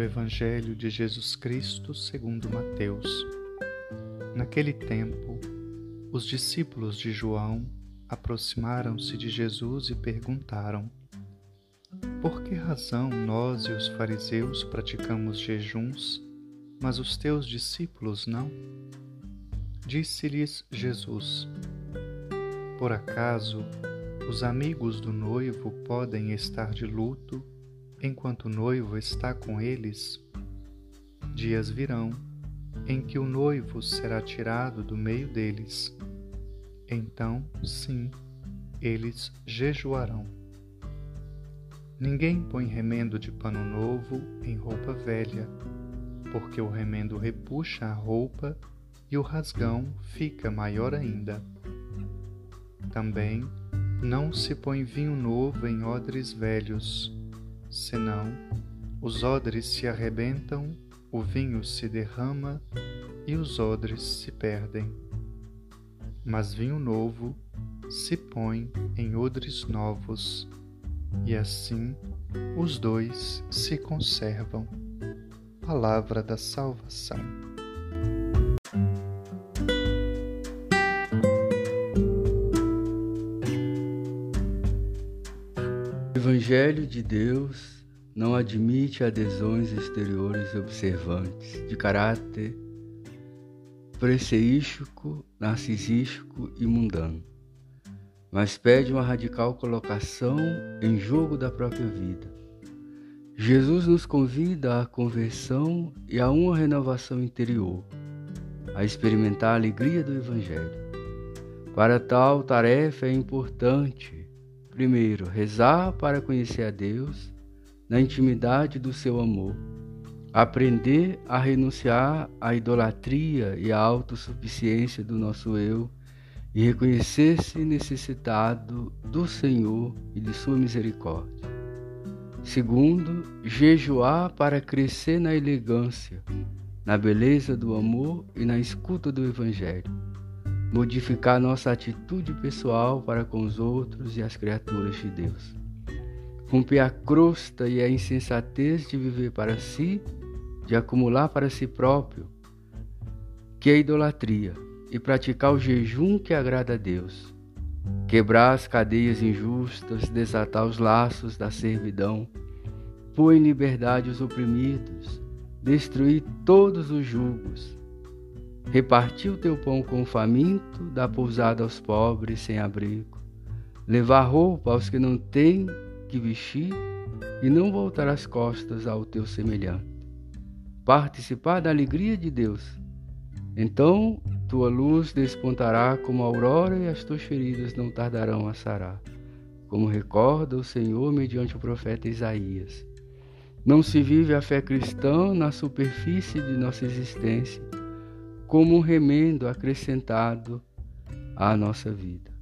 Evangelho de Jesus Cristo segundo Mateus. Naquele tempo, os discípulos de João aproximaram-se de Jesus e perguntaram: Por que razão nós e os fariseus praticamos jejuns, mas os teus discípulos não? Disse-lhes Jesus: Por acaso os amigos do noivo podem estar de luto enquanto o noivo está com eles? Dias virão em que o noivo será tirado do meio deles. Então, sim, eles jejuarão. Ninguém põe remendo de pano novo em roupa velha, porque o remendo repuxa a roupa e o rasgão fica maior ainda. Também não se põe vinho novo em odres velhos, senão os odres se arrebentam, o vinho se derrama e os odres se perdem. Mas vinho novo se põe em odres novos, e assim os dois se conservam. Palavra da salvação. Evangelho de Deus não admite adesões exteriores observantes de caráter preceístico, narcisístico e mundano, mas pede uma radical colocação em jogo da própria vida. Jesus nos convida à conversão e a uma renovação interior, a experimentar a alegria do Evangelho. Para tal tarefa é importante, primeiro, rezar para conhecer a Deus na intimidade do seu amor. Aprender a renunciar à idolatria e à autossuficiência do nosso eu e reconhecer-se necessitado do Senhor e de sua misericórdia. Segundo, jejuar para crescer na elegância, na beleza do amor e na escuta do Evangelho. Modificar nossa atitude pessoal para com os outros e as criaturas de Deus. Romper a crosta e a insensatez de viver para si, de acumular para si próprio, que é idolatria, e praticar o jejum que agrada a Deus, quebrar as cadeias injustas, desatar os laços da servidão, pôr em liberdade os oprimidos, destruir todos os julgos, repartir o teu pão com o faminto, dar pousada aos pobres sem abrigo, levar roupa aos que não têm que vestir e não voltar as costas ao teu semelhante. Participar da alegria de Deus. Então tua luz despontará como a aurora e as tuas feridas não tardarão a sarar, como recorda o Senhor mediante o profeta Isaías. Não se vive a fé cristã na superfície de nossa existência, como um remendo acrescentado à nossa vida.